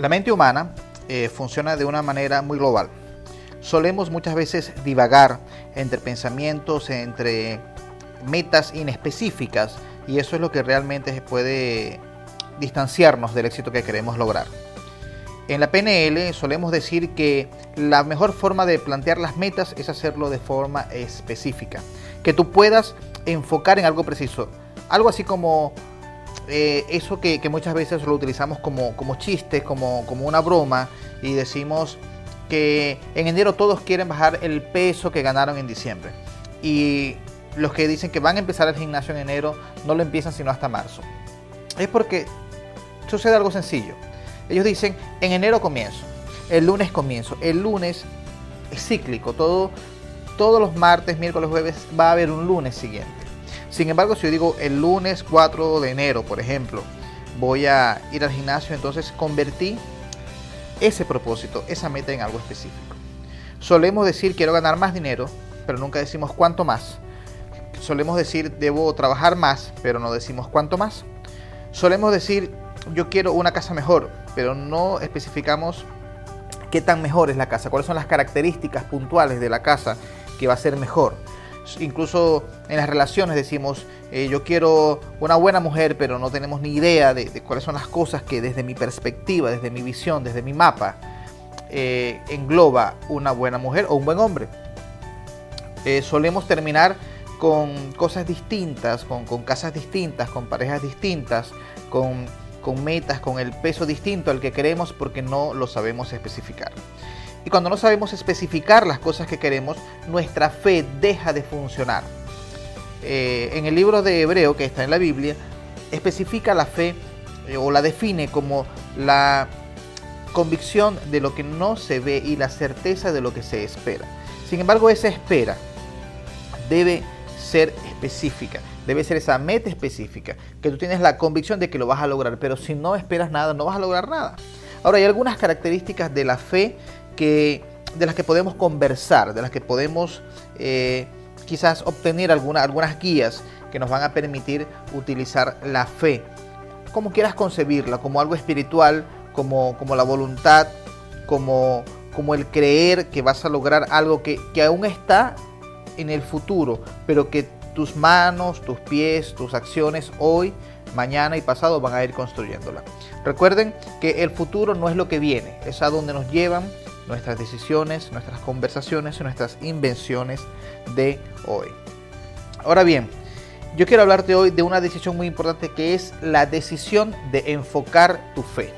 La mente humana eh, funciona de una manera muy global. Solemos muchas veces divagar entre pensamientos, entre metas inespecíficas y eso es lo que realmente puede distanciarnos del éxito que queremos lograr. En la PNL solemos decir que la mejor forma de plantear las metas es hacerlo de forma específica, que tú puedas enfocar en algo preciso, algo así como eh, eso que, muchas veces lo utilizamos como, como chiste, como, como una broma, y decimos que en enero todos quieren bajar el peso que ganaron en diciembre. Y los que dicen que van a empezar el gimnasio en enero no lo empiezan sino hasta marzo. Es porque sucede algo sencillo. Ellos dicen, en enero comienzo, el lunes comienzo, el lunes es cíclico, todo, todos los martes, miércoles, jueves va a haber un lunes siguiente. Sin embargo, si yo digo el lunes 4 de enero, por ejemplo, voy a ir al gimnasio, entonces convertí ese propósito, esa meta en algo específico. Solemos decir quiero ganar más dinero, pero nunca decimos cuánto más. Solemos decir debo trabajar más, pero no decimos cuánto más. Solemos decir yo quiero una casa mejor, pero no especificamos qué tan mejor es la casa, cuáles son las características puntuales de la casa que va a ser mejor incluso en las relaciones decimos, eh, yo quiero una buena mujer, pero no tenemos ni idea de, cuáles son las cosas que desde mi perspectiva, desde mi visión, desde mi mapa, eh, engloba una buena mujer o un buen hombre. Eh, solemos terminar con cosas distintas, con, casas distintas, con parejas distintas, con, con metas, con el peso distinto al que queremos porque no lo sabemos especificar. Y cuando no sabemos especificar las cosas que queremos, nuestra fe deja de funcionar. Eh, en el libro de Hebreo, que está en la Biblia, especifica la fe eh, o la define como la convicción de lo que no se ve y la certeza de lo que se espera. Sin embargo, esa espera debe ser específica, debe ser esa meta específica, que tú tienes la convicción de que lo vas a lograr, pero si no esperas nada, no vas a lograr nada. Ahora, hay algunas características de la fe que, de las que podemos conversar, de las que podemos eh, quizás obtener algunas guías que nos van a permitir utilizar la fe, como quieras concebirla, como algo espiritual, como, como la voluntad, como, como el creer que vas a lograr algo que, que aún está en el futuro, pero que tus manos, tus pies, tus acciones hoy, mañana y pasado van a ir construyéndola. Recuerden que el futuro no es lo que viene, es a donde nos llevan nuestras decisiones, nuestras conversaciones y nuestras invenciones de hoy. Ahora bien, yo quiero hablarte hoy de una decisión muy importante que es la decisión de enfocar tu fe.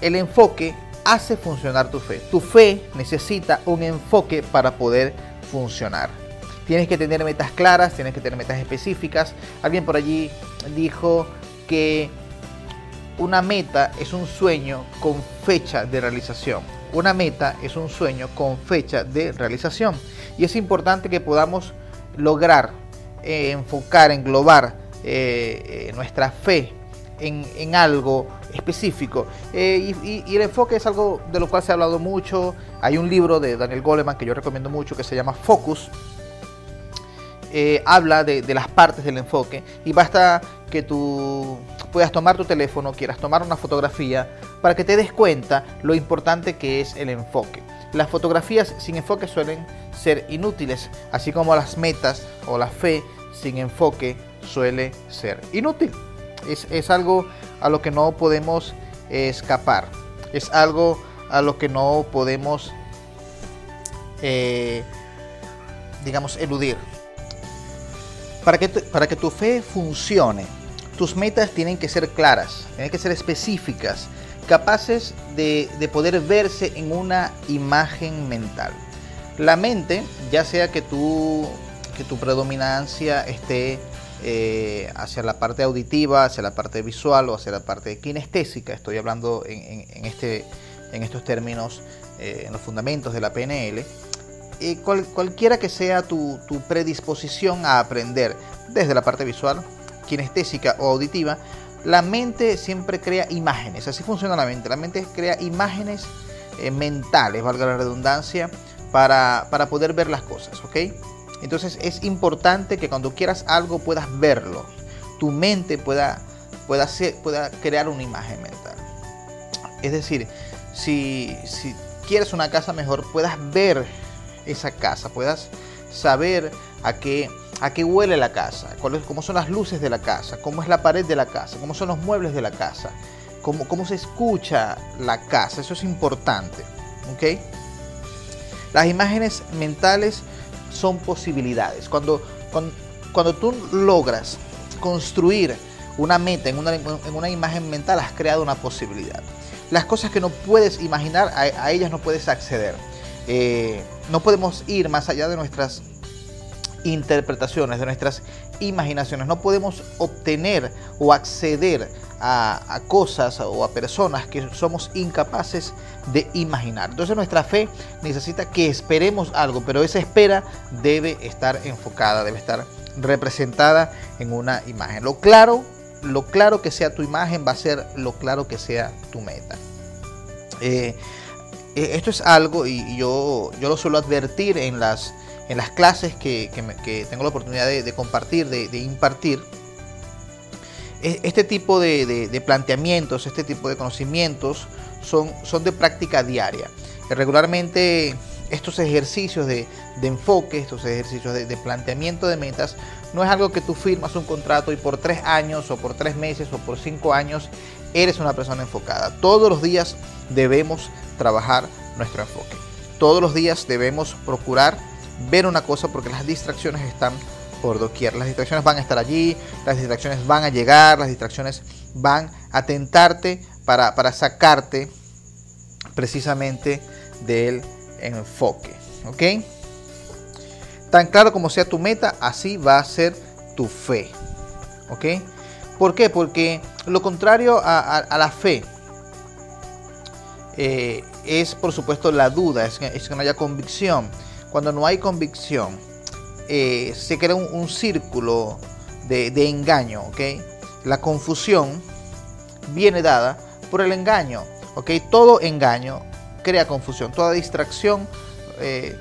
El enfoque hace funcionar tu fe. Tu fe necesita un enfoque para poder funcionar. Tienes que tener metas claras, tienes que tener metas específicas. Alguien por allí dijo que una meta es un sueño con fecha de realización. Una meta es un sueño con fecha de realización. Y es importante que podamos lograr eh, enfocar, englobar eh, eh, nuestra fe en, algo específico. Y, el enfoque es algo de lo cual se ha hablado mucho. Hay un libro de Daniel Goleman que yo recomiendo mucho que se llama Focus. habla de, de, las partes del enfoque y basta que tú puedas tomar tu teléfono, quieras tomar una fotografía, para que te des cuenta lo importante que es el enfoque. Las fotografías sin enfoque suelen ser inútiles, así como las metas o la fe sin enfoque suele ser inútil. Es, algo a lo que no podemos escapar, es algo a lo que no podemos, eh, digamos, eludir. Para que, para que tu fe funcione, tus metas tienen que ser claras, tienen que ser específicas, capaces de, poder verse en una imagen mental. La mente, ya sea que, tú, que tu predominancia esté eh, hacia la parte auditiva, hacia la parte visual o hacia la parte kinestésica, estoy hablando en, este, en estos términos, eh, en los fundamentos de la PNL, eh, cualquiera que sea tu predisposición a aprender desde la parte visual, kinestésica o auditiva, la mente siempre crea imágenes. Así funciona la mente. La mente crea imágenes eh, mentales, valga la redundancia, para, poder ver las cosas, ¿ok? Entonces es importante que cuando quieras algo puedas verlo. Tu mente pueda, pueda, pueda crear una imagen mental. Es decir, si, si quieres una casa mejor, puedas ver esa casa, puedas saber a qué, a qué huele la casa, cómo son las luces de la casa, cómo es la pared de la casa, cómo son los muebles de la casa, cómo, cómo se escucha la casa. Eso es importante. ¿ok? Las imágenes mentales son posibilidades. Cuando, cuando, cuando tú logras construir una meta en una, en una, imagen mental, has creado una posibilidad. Las cosas que no puedes imaginar, a, ellas no puedes acceder. Eh, no podemos ir más allá de nuestras interpretaciones, de nuestras imaginaciones. No podemos obtener o acceder a, cosas o a personas que somos incapaces de imaginar. Entonces nuestra fe necesita que esperemos algo, pero esa espera debe estar enfocada, debe estar representada en una imagen. Lo claro, lo claro que sea tu imagen va a ser lo claro que sea tu meta. Eh, eh, esto es algo y yo, yo lo suelo advertir en las, en las clases que, tengo la oportunidad de, compartir, de, de impartir este tipo de, planteamientos, este tipo de conocimientos son, son de práctica diaria. Regularmente estos ejercicios de, enfoque, estos ejercicios de, planteamiento de metas, no es algo que tú firmas un contrato y por tres años o por tres meses o por cinco años eres una persona enfocada. Todos los días debemos trabajar nuestro enfoque. Todos los días debemos procurar ver una cosa porque las distracciones están por doquier. Las distracciones van a estar allí, las distracciones van a llegar, las distracciones van a tentarte para, para sacarte precisamente del enfoque. ¿Ok? Tan claro como sea tu meta, así va a ser tu fe. ¿Ok? ¿Por qué? Porque lo contrario a, la fe eh, es, por supuesto, la duda, es que, es que no haya convicción. Cuando no hay convicción, eh, se crea un, círculo de, engaño, ¿ok? La confusión viene dada por el engaño, ¿ok? Todo engaño crea confusión, toda distracción eh,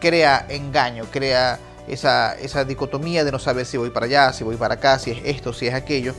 crea engaño, crea esa, esa dicotomía de no saber si voy para allá, si voy para acá, si es esto, si es aquello.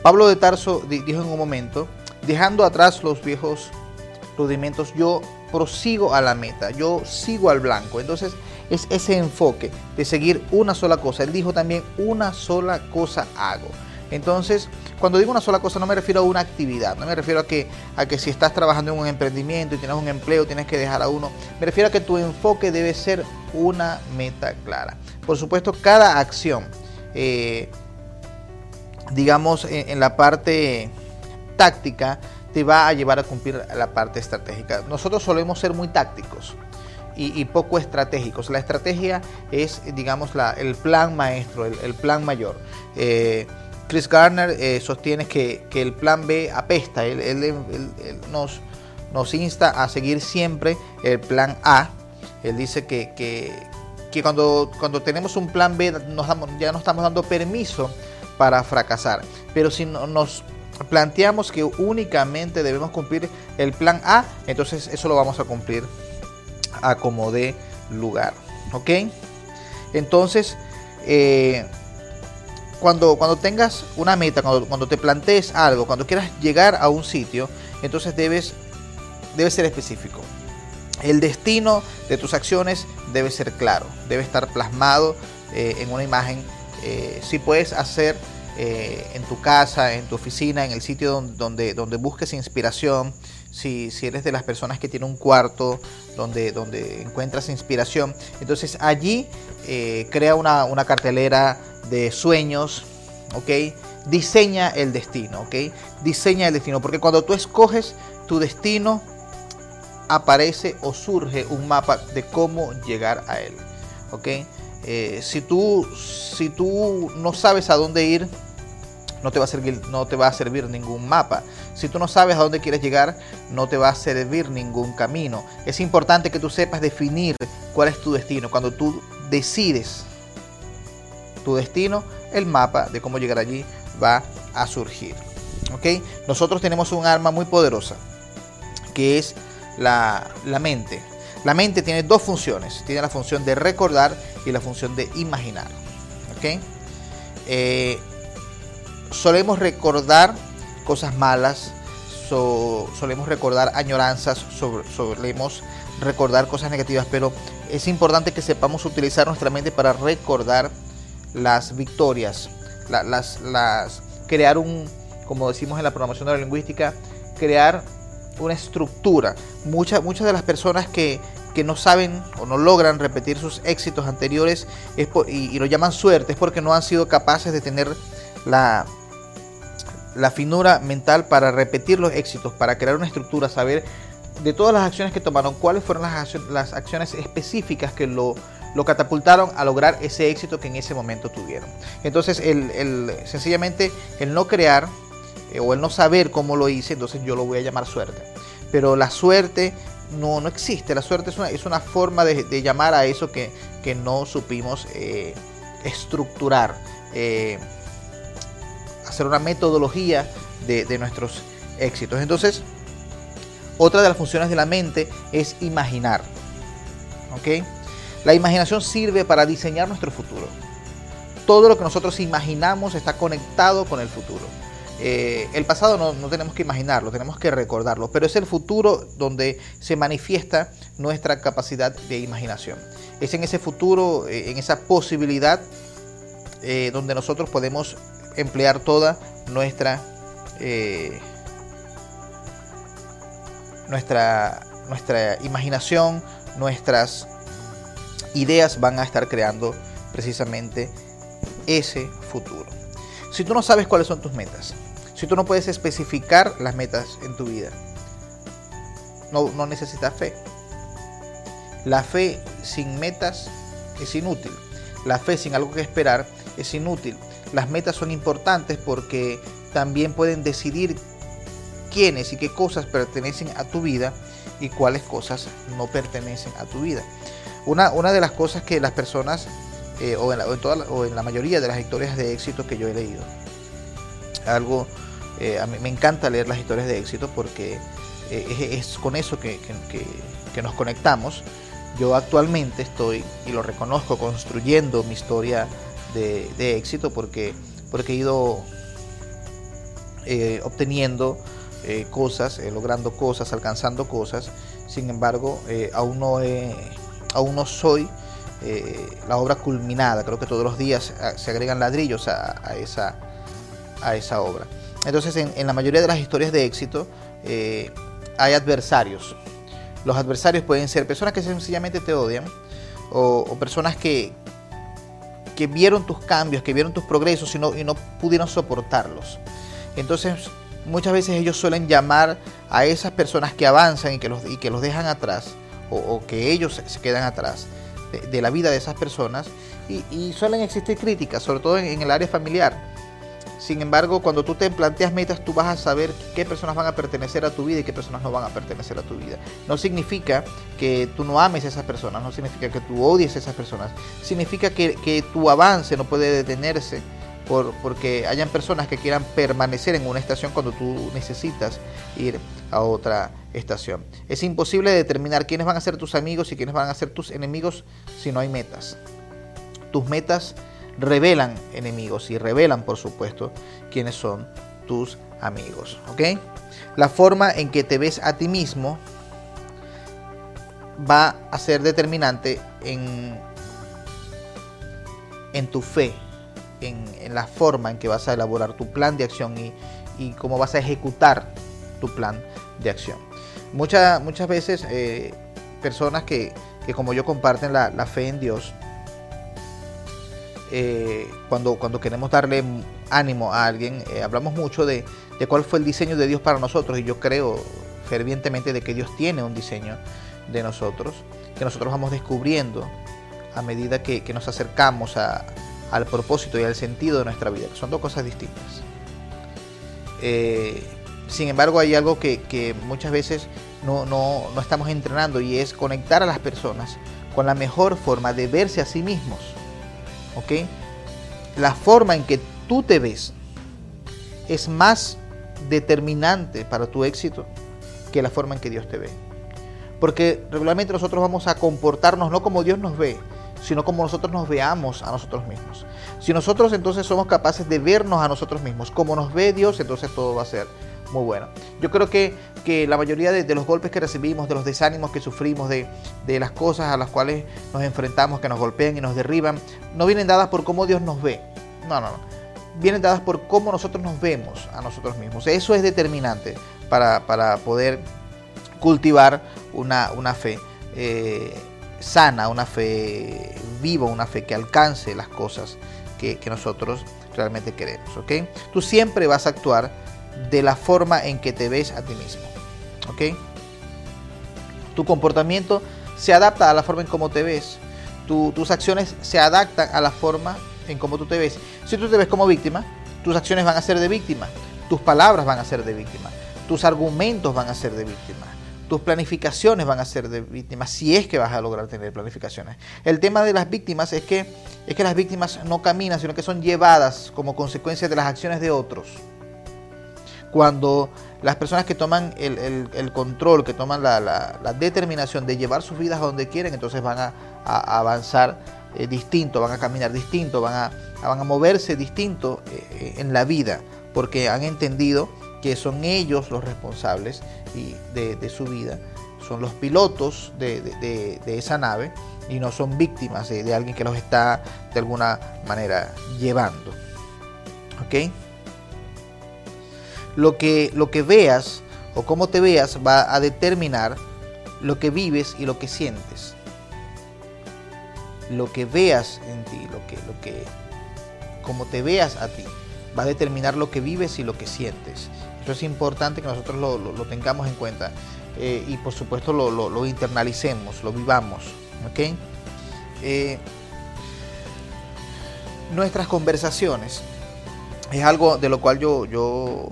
Pablo de Tarso dijo en un momento, dejando atrás los viejos rudimentos, yo prosigo a la meta, yo sigo al blanco. Entonces, es ese enfoque de seguir una sola cosa. Él dijo también, una sola cosa hago. Entonces, cuando digo una sola cosa no me refiero a una actividad, no me refiero a que, a que si estás trabajando en un emprendimiento y tienes un empleo tienes que dejar a uno, me refiero a que tu enfoque debe ser una meta clara. Por supuesto, cada acción, eh, digamos, en la parte táctica, te va a llevar a cumplir la parte estratégica. Nosotros solemos ser muy tácticos y, poco estratégicos. La estrategia es, digamos, el plan maestro, el, plan mayor. Eh, Chris Garner eh, sostiene que, el plan B apesta. Él, nos, nos, insta a seguir siempre el plan A. Él dice que, cuando, tenemos un plan B nos ya no estamos dando permiso para fracasar. Pero si nos planteamos que únicamente debemos cumplir el plan A, entonces eso lo vamos a cumplir acomode lugar. ¿Ok? Entonces, eh, cuando, cuando tengas una meta, cuando, cuando te plantees algo, cuando quieras llegar a un sitio, entonces debes, debes ser específico. El destino de tus acciones debe ser claro, debe estar plasmado eh, en una imagen. Eh, si puedes hacer en tu casa, en tu oficina, en el sitio donde, busques inspiración, si, eres de las personas que tiene un cuarto donde, donde encuentras inspiración, entonces allí eh, crea una, cartelera de sueños, ¿ok? Diseña el destino, ¿ok? Diseña el destino, porque cuando tú escoges tu destino, aparece o surge un mapa de cómo llegar a él, ¿ok? Eh, si, tú, si tú no sabes a dónde ir, no te va a servir, no te va a servir ningún mapa. Si tú no sabes a dónde quieres llegar, no te va a servir ningún camino. Es importante que tú sepas definir cuál es tu destino. Cuando tú decides tu destino, el mapa de cómo llegar allí va a surgir. ¿Ok? Nosotros tenemos un arma muy poderosa, que es la, mente. La mente tiene dos funciones. Tiene la función de recordar y la función de imaginar. ¿Ok? Eh, solemos recordar cosas malas, solemos recordar añoranzas, solemos recordar cosas negativas, pero es importante que sepamos utilizar nuestra mente para recordar las victorias, las, las, crear un, como decimos en la programación de la lingüística, crear una estructura. Muchas, muchas de las personas que, que no saben o no logran repetir sus éxitos anteriores y, lo llaman suerte es porque no han sido capaces de tener la, la finura mental para repetir los éxitos, para crear una estructura, saber de todas las acciones que tomaron, cuáles fueron las, acciones específicas que lo, lo, catapultaron a lograr ese éxito que en ese momento tuvieron. Entonces, el, sencillamente el no crear eh, o el no saber cómo lo hice, entonces yo lo voy a llamar suerte. Pero la suerte no, no existe, la suerte es una, es una forma de, llamar a eso que, que no supimos eh, estructurar, eh, hacer una metodología de, nuestros éxitos. Entonces, otra de las funciones de la mente es imaginar. ¿Ok? La imaginación sirve para diseñar nuestro futuro. Todo lo que nosotros imaginamos está conectado con el futuro. Eh, el pasado no, tenemos que imaginarlo, tenemos que recordarlo, pero es el futuro donde se manifiesta nuestra capacidad de imaginación. Es en ese futuro, eh, en esa posibilidad, eh, donde nosotros podemos emplear toda nuestra nuestra, nuestra imaginación, nuestras ideas van a estar creando precisamente ese futuro. Si tú no sabes cuáles son tus metas, si tú no puedes especificar las metas en tu vida, no, no necesitas fe. La fe sin metas es inútil. La fe sin algo que esperar es inútil. Las metas son importantes porque también pueden decidir quiénes y qué cosas pertenecen a tu vida y cuáles cosas no pertenecen a tu vida. Una, una de las cosas que las personas, eh, o, en la, o, en la, mayoría de las historias de éxito que yo he leído, algo, eh, a mí me encanta leer las historias de éxito porque eh, es, con eso que, que, nos conectamos. Yo actualmente estoy, y lo reconozco, construyendo mi historia de, éxito porque, porque he ido obteniendo eh, cosas, eh, logrando cosas, alcanzando cosas. Sin embargo, eh, aún, no aún no soy la obra culminada. Creo que todos los días se agregan ladrillos a, esa, a esa obra. Entonces, en, la mayoría de las historias de éxito hay adversarios. Los adversarios pueden ser personas que sencillamente te odian o, personas que, que vieron tus cambios, que vieron tus progresos y no, y no pudieron soportarlos. Entonces, muchas veces ellos suelen llamar a esas personas que avanzan y que los, y que los dejan atrás, o, que ellos se quedan atrás de, la vida de esas personas, y, suelen existir críticas, sobre todo en, el área familiar. Sin embargo, cuando tú te planteas metas, tú vas a saber qué personas van a pertenecer a tu vida y qué personas no van a pertenecer a tu vida. No significa que tú no ames a esas personas, no significa que tú odies a esas personas. Significa que, tu avance no puede detenerse porque hayan personas que quieran permanecer en una estación cuando tú necesitas ir a otra estación. Es imposible determinar quiénes van a ser tus amigos y quiénes van a ser tus enemigos si no hay metas. Tus metas revelan enemigos y revelan, por supuesto, quiénes son tus amigos. ¿Ok? La forma en que te ves a ti mismo va a ser determinante en, en tu fe en, la forma en que vas a elaborar tu plan de acción y, cómo vas a ejecutar tu plan de acción. muchas veces eh, personas que, como yo comparten la, fe en Dios, eh, cuando, cuando queremos darle ánimo a alguien, eh, hablamos mucho de, cuál fue el diseño de Dios para nosotros y yo creo fervientemente de que Dios tiene un diseño de nosotros, que nosotros vamos descubriendo a medida que nos acercamos al propósito y al sentido de nuestra vida, son dos cosas distintas. Eh, sin embargo, hay algo que, muchas veces no, estamos entrenando y es conectar a las personas con la mejor forma de verse a sí mismos. La forma en que tú te ves es más determinante para tu éxito que la forma en que Dios te ve. Porque regularmente nosotros vamos a comportarnos no como Dios nos ve, sino como nosotros nos veamos a nosotros mismos. Si nosotros entonces somos capaces de vernos a nosotros mismos, como nos ve Dios, entonces todo va a ser muy bueno. Yo creo que, que la mayoría de, los golpes que recibimos, de los desánimos que sufrimos, de, de, las cosas a las cuales nos enfrentamos, que nos golpean y nos derriban, no vienen dadas por cómo Dios nos ve. No, no, no. Vienen dadas por cómo nosotros nos vemos a nosotros mismos. Eso es determinante para, para poder cultivar una, una fe eh, sana, una fe viva, una fe que alcance las cosas que, que nosotros realmente queremos. ¿ok? Tú siempre vas a actuar de la forma en que te ves a ti mismo. ¿Ok? Tu comportamiento se adapta a la forma en cómo te ves. tus acciones se adaptan a la forma en cómo tú te ves. Si tú te ves como víctima, tus acciones van a ser de víctima. Tus palabras van a ser de víctima. Tus argumentos van a ser de víctima. Tus planificaciones van a ser de víctima, si es que vas a lograr tener planificaciones. El tema de las víctimas es que, es que las víctimas no caminan, sino que son llevadas como consecuencia de las acciones de otros cuando las personas que toman el, control, que toman la, determinación de llevar sus vidas a donde quieren, entonces van a, avanzar eh, distinto, van a caminar distinto, van a, van a moverse distinto eh, en la vida, porque han entendido que son ellos los responsables de, su vida, son los pilotos de, esa nave y no son víctimas de, alguien que los está de alguna manera llevando. ¿Ok? Lo que, lo que veas o cómo te veas va a determinar lo que vives y lo que sientes. Lo que veas en ti, lo que, lo que, como te veas a ti, va a determinar lo que vives y lo que sientes. Eso es importante que nosotros lo, tengamos en cuenta eh, y por supuesto lo, internalicemos, lo vivamos. Eh, nuestras conversaciones es algo de lo cual yo, yo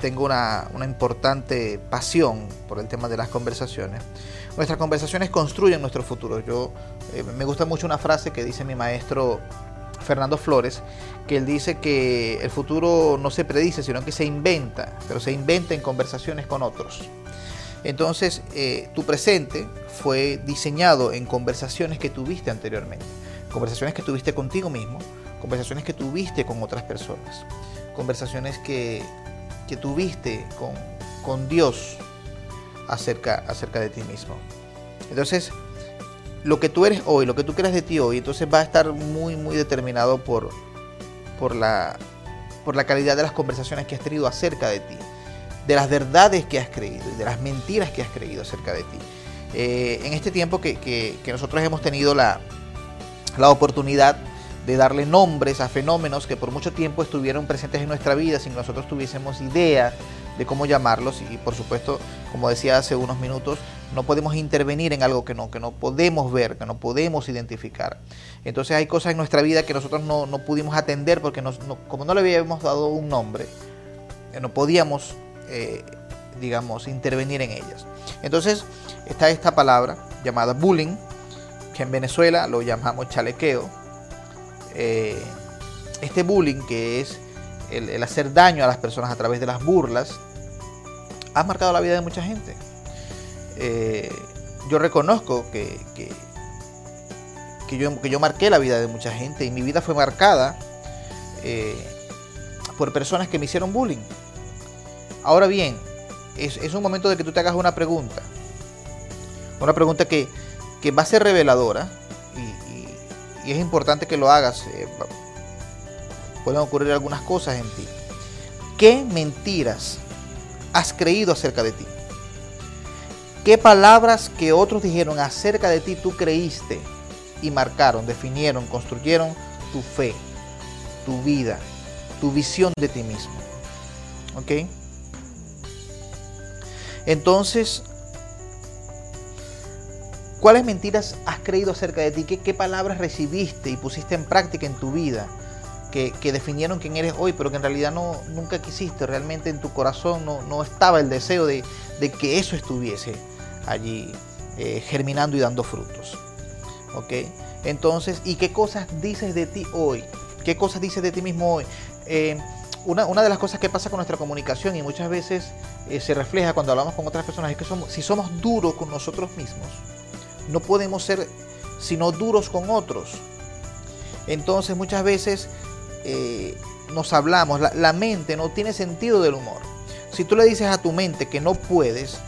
tengo una, importante pasión por el tema de las conversaciones. Nuestras conversaciones construyen nuestro futuro. Yo eh, me gusta mucho una frase que dice mi maestro Fernando Flores, que él dice que el futuro no se predice, sino que se inventa, pero se inventa en conversaciones con otros. Entonces, eh, tu presente fue diseñado en conversaciones que tuviste anteriormente, conversaciones que tuviste contigo mismo, conversaciones que tuviste con otras personas, conversaciones que que tuviste con, con Dios acerca, acerca de ti mismo. Entonces, lo que tú eres hoy, lo que tú crees de ti hoy, entonces va a estar muy, muy determinado por, por, la, por la calidad de las conversaciones que has tenido acerca de ti, de las verdades que has creído y de las mentiras que has creído acerca de ti. Eh, en este tiempo que, que, que nosotros hemos tenido la, la oportunidad de darle nombres a fenómenos que por mucho tiempo estuvieron presentes en nuestra vida sin que nosotros tuviésemos idea de cómo llamarlos y por supuesto, como decía hace unos minutos, no podemos intervenir en algo que no, que no podemos ver, que no podemos identificar. Entonces hay cosas en nuestra vida que nosotros no, pudimos atender porque como no le habíamos dado un nombre, eh, no podíamos, eh, digamos, intervenir en ellas. Entonces está esta palabra llamada bullying, que en Venezuela lo llamamos chalequeo, eh, este bullying, que es el, hacer daño a las personas a través de las burlas, ha marcado la vida de mucha gente. Eh, yo reconozco que, que, yo, que yo marqué la vida de mucha gente y mi vida fue marcada eh, por personas que me hicieron bullying. Ahora bien, es, un momento de que tú te hagas una pregunta. Una pregunta que, que va a ser reveladora y es importante que lo hagas. Eh, pueden ocurrir algunas cosas en ti. ¿Qué mentiras has creído acerca de ti? ¿Qué palabras que otros dijeron acerca de ti tú creíste y marcaron, definieron, construyeron tu fe, tu vida, tu visión de ti mismo? ¿Ok? Entonces, ¿Cuáles mentiras has creído acerca de ti? ¿Qué, palabras recibiste y pusiste en práctica en tu vida que, definieron quién eres hoy, pero que en realidad no, nunca quisiste? Realmente en tu corazón no, estaba el deseo de, que eso estuviese allí eh, germinando y dando frutos. ¿Ok? Entonces, ¿y qué cosas dices de ti hoy? ¿Qué cosas dices de ti mismo hoy? Eh, una, de las cosas que pasa con nuestra comunicación y muchas veces eh, se refleja cuando hablamos con otras personas es que somos, si somos duros con nosotros mismos, no podemos ser sino duros con otros. Entonces muchas veces eh, nos hablamos, la, mente no tiene sentido del humor. Si tú le dices a tu mente que no puedes,